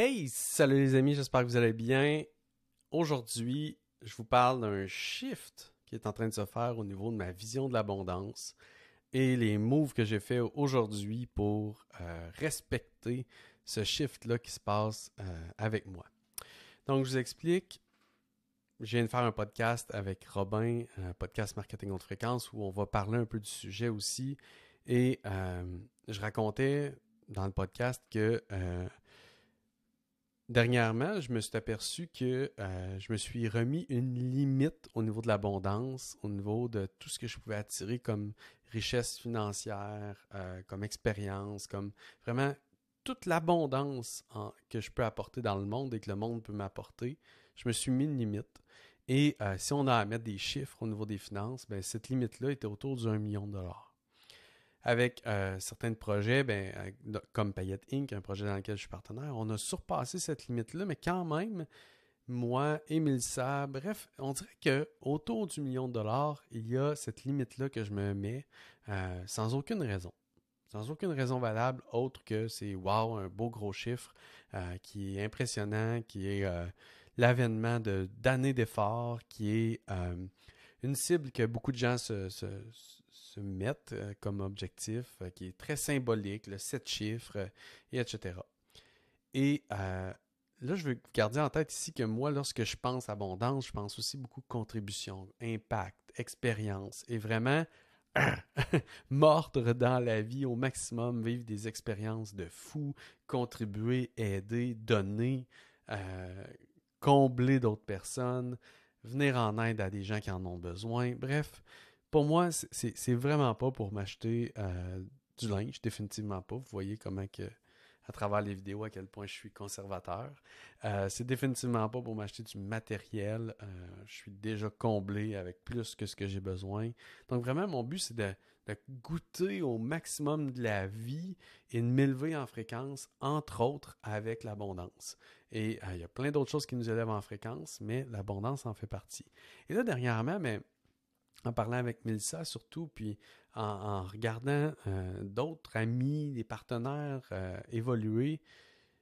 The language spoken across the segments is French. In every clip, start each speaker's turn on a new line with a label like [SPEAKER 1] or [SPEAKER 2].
[SPEAKER 1] Hey, salut les amis, j'espère que vous allez bien. Aujourd'hui, je vous parle d'un shift qui est en train de se faire au niveau de ma vision de l'abondance et les moves que j'ai fait aujourd'hui pour euh, respecter ce shift-là qui se passe euh, avec moi. Donc, je vous explique. Je viens de faire un podcast avec Robin, podcast Marketing Haute Fréquence, où on va parler un peu du sujet aussi. Et euh, je racontais dans le podcast que Dernièrement, je me suis aperçu que euh, je me suis remis une limite au niveau de l'abondance, au niveau de tout ce que je pouvais attirer comme richesse financière, euh, comme expérience, comme vraiment toute l'abondance que je peux apporter dans le monde et que le monde peut m'apporter. Je me suis mis une limite. Et euh, si on a à mettre des chiffres au niveau des finances, ben, cette limite-là était autour d'un million de dollars avec euh, certains projets, ben, comme Payette Inc., un projet dans lequel je suis partenaire, on a surpassé cette limite-là, mais quand même, moi et Milsa, bref, on dirait que autour du million de dollars, il y a cette limite-là que je me mets euh, sans aucune raison. Sans aucune raison valable autre que c'est wow, un beau gros chiffre euh, qui est impressionnant, qui est l'avènement d'années d'efforts, qui est une cible que beaucoup de gens se mettre euh, comme objectif, euh, qui est très symbolique, le 7 chiffres, euh, et etc. Et là, je veux garder en tête ici que moi, lorsque je pense abondance, je pense aussi beaucoup contribution, impact, expérience, et vraiment mordre dans la vie au maximum, vivre des expériences de fou, contribuer, aider, donner, combler d'autres personnes, venir en aide à des gens qui en ont besoin. Bref, pour moi, c'est vraiment pas pour m'acheter euh, du linge, définitivement pas. Vous voyez comment que, à travers les vidéos, à quel point je suis conservateur. Euh, c'est définitivement pas pour m'acheter du matériel. Euh, je suis déjà comblé avec plus que ce que j'ai besoin. Donc vraiment, mon but, c'est de, goûter au maximum de la vie et de m'élever en fréquence, entre autres avec l'abondance. Et il y a plein d'autres choses qui nous élèvent en fréquence, mais l'abondance en fait partie. Et là, dernièrement, mais en parlant avec Melissa surtout, puis en, regardant euh, d'autres amis, des partenaires euh, évoluer,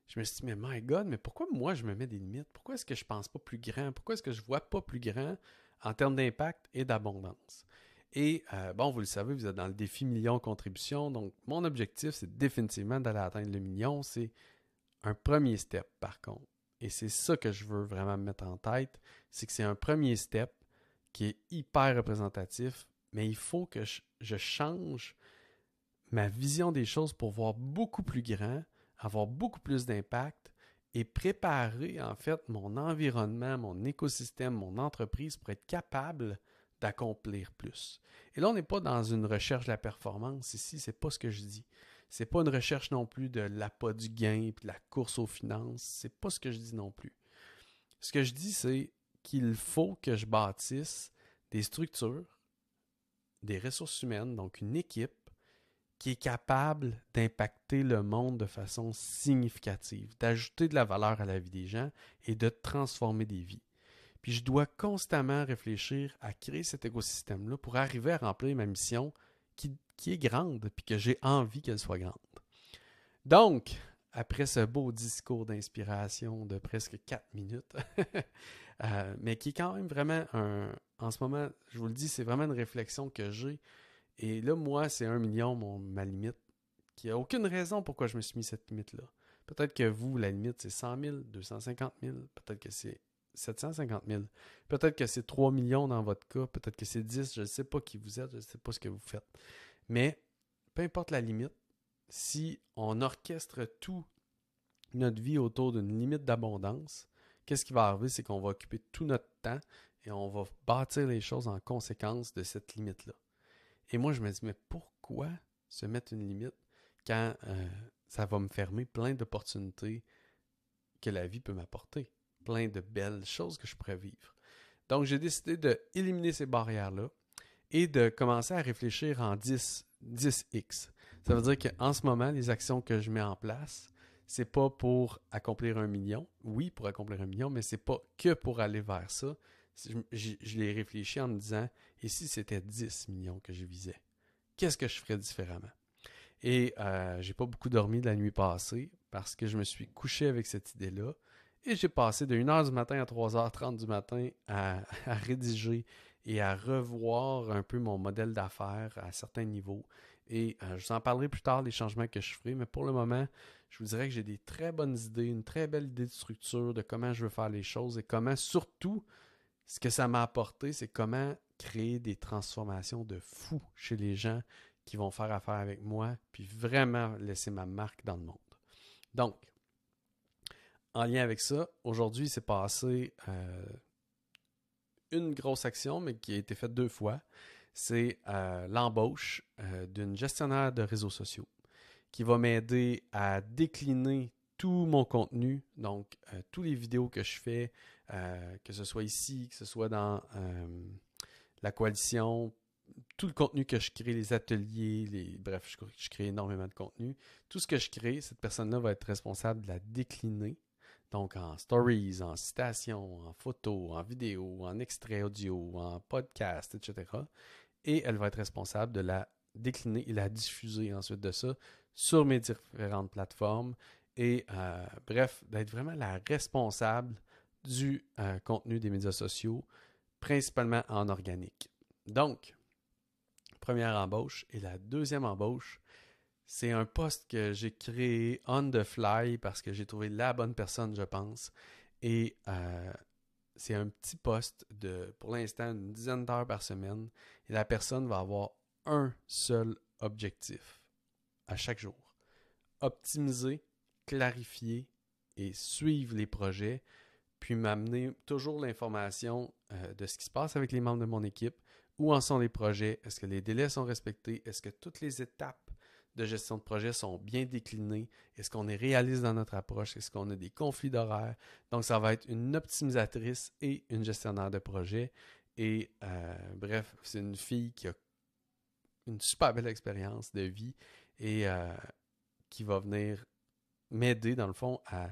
[SPEAKER 1] je me suis dit, mais my God, mais pourquoi moi je me mets des limites? Pourquoi est-ce que je pense pas plus grand? Pourquoi est-ce que je vois pas plus grand en termes d'impact et d'abondance? Et euh, bon, vous le savez, vous êtes dans le défi million contribution. Donc, mon objectif, c'est définitivement d'aller atteindre le million. C'est un premier step, par contre. Et c'est ça que je veux vraiment mettre en tête. C'est que c'est un premier step qui est hyper représentatif, mais il faut que je, change ma vision des choses pour voir beaucoup plus grand, avoir beaucoup plus d'impact et préparer en fait mon environnement, mon écosystème, mon entreprise pour être capable d'accomplir plus. Et là, on n'est pas dans une recherche de la performance ici, c'est pas ce que je dis. C'est pas une recherche non plus de l'appât du gain et de la course aux finances, c'est pas ce que je dis non plus. Ce que je dis, c'est qu'il faut que je bâtisse des structures, des ressources humaines, donc une équipe qui est capable d'impacter le monde de façon significative, d'ajouter de la valeur à la vie des gens et de transformer des vies. Puis je dois constamment réfléchir à créer cet écosystème-là pour arriver à remplir ma mission qui, qui est grande, puis que j'ai envie qu'elle soit grande. Donc, après ce beau discours d'inspiration de presque quatre minutes, euh, mais qui est quand même vraiment un, en ce moment, je vous le dis, c'est vraiment une réflexion que j'ai. Et là, moi, c'est un million, mon, ma limite, qui a aucune raison pourquoi je me suis mis cette limite-là. Peut-être que vous, la limite, c'est 100 000, 250 000, peut-être que c'est 750 000, peut-être que c'est 3 millions dans votre cas, peut-être que c'est 10, je ne sais pas qui vous êtes, je ne sais pas ce que vous faites. Mais peu importe la limite, si on orchestre tout notre vie autour d'une limite d'abondance, qu'est-ce qui va arriver? C'est qu'on va occuper tout notre temps et on va bâtir les choses en conséquence de cette limite-là. Et moi, je me dis, mais pourquoi se mettre une limite quand euh, ça va me fermer plein d'opportunités que la vie peut m'apporter, plein de belles choses que je pourrais vivre? Donc, j'ai décidé d'éliminer ces barrières-là et de commencer à réfléchir en 10, 10x. Ça veut dire qu'en ce moment, les actions que je mets en place, c'est pas pour accomplir un million. Oui, pour accomplir un million, mais c'est pas que pour aller vers ça. Je, l'ai réfléchi en me disant, et si c'était 10 millions que je visais, qu'est-ce que je ferais différemment? Et j'ai pas beaucoup dormi de la nuit passée parce que je me suis couché avec cette idée-là. Et j'ai passé de 1h du matin à 3h30 du matin à, rédiger et à revoir un peu mon modèle d'affaires à certains niveaux. Et je vous en parlerai plus tard des changements que je ferai, mais pour le moment, je vous dirais que j'ai des très bonnes idées, une très belle idée de structure de comment je veux faire les choses et comment surtout ce que ça m'a apporté, c'est comment créer des transformations de fou chez les gens qui vont faire affaire avec moi, puis vraiment laisser ma marque dans le monde. Donc, en lien avec ça, aujourd'hui, c'est passé euh, une grosse action, mais qui a été faite deux fois. C'est euh, l'embauche euh, d'une gestionnaire de réseaux sociaux qui va m'aider à décliner tout mon contenu, donc tous les vidéos que je fais, que ce soit ici, que ce soit dans la coalition, tout le contenu que je crée, les ateliers, les bref, je, crée énormément de contenu. Tout ce que je crée, cette personne-là va être responsable de la décliner. Donc en stories, en citations, en photos, en vidéos, en extrait audio, en podcast, etc. Et elle va être responsable de la décliner et la diffuser ensuite de ça sur mes différentes plateformes. Et euh, bref, d'être vraiment la responsable du euh, contenu des médias sociaux, principalement en organique. Donc, première embauche. Et la deuxième embauche, c'est un poste que j'ai créé on the fly parce que j'ai trouvé la bonne personne, je pense. Et euh, c'est un petit poste de, pour l'instant, une dizaine d'heures par semaine. Et la personne va avoir un seul objectif à chaque jour. Optimiser, clarifier et suivre les projets, puis m'amener toujours l'information euh, de ce qui se passe avec les membres de mon équipe, où en sont les projets? Est-ce que les délais sont respectés? Est-ce que toutes les étapes de gestion de projet sont bien déclinées? Est-ce qu'on est réaliste dans notre approche? Est-ce qu'on a des conflits d'horaires? Donc, ça va être une optimisatrice et une gestionnaire de projet. Et euh, bref, c'est une fille qui a une super belle expérience de vie et euh, qui va venir m'aider, dans le fond, à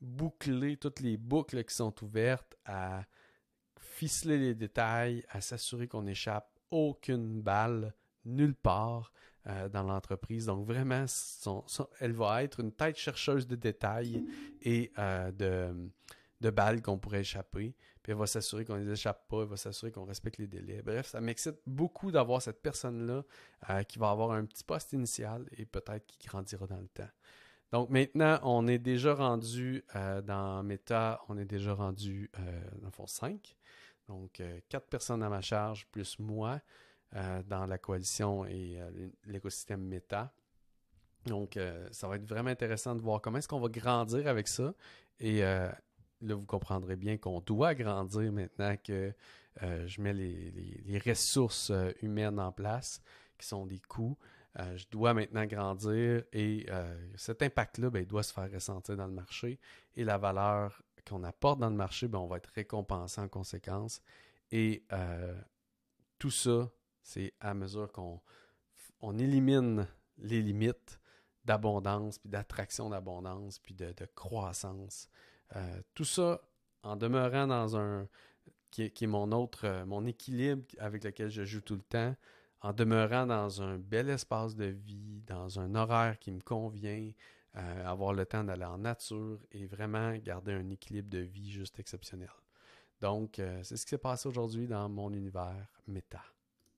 [SPEAKER 1] boucler toutes les boucles qui sont ouvertes, à ficeler les détails, à s'assurer qu'on n'échappe aucune balle nulle part euh, dans l'entreprise. Donc vraiment, elle va être une tête chercheuse de détails et euh, de, balles qu'on pourrait échapper. Puis elle va s'assurer qu'on ne les échappe pas, elle va s'assurer qu'on respecte les délais. Bref, ça m'excite beaucoup d'avoir cette personne-là euh, qui va avoir un petit poste initial et peut-être qui grandira dans le temps. Donc maintenant, on est déjà rendu dans Meta, on est déjà rendu dans le fond 5. Donc, euh, quatre personnes à ma charge, plus moi, euh, dans la coalition et euh, l'écosystème Meta. Donc, ça va être vraiment intéressant de voir comment est-ce qu'on va grandir avec ça. Et là, vous comprendrez bien qu'on doit grandir maintenant que je mets les, ressources humaines en place, qui sont des coûts. je dois maintenant grandir et cet impact-là ben, doit se faire ressentir dans le marché et la valeur qu'on apporte dans le marché, ben, on va être récompensé en conséquence. Et euh, tout ça, c'est à mesure qu'on on élimine les limites d'abondance, puis d'attraction d'abondance, puis de, croissance. Euh, tout ça en demeurant dans un qui est, mon autre, euh, mon équilibre avec lequel je joue tout le temps, en demeurant dans un bel espace de vie, dans un horaire qui me convient, euh, avoir le temps d'aller en nature et vraiment garder un équilibre de vie juste exceptionnel. Donc, c'est ce qui s'est passé aujourd'hui dans mon univers méta.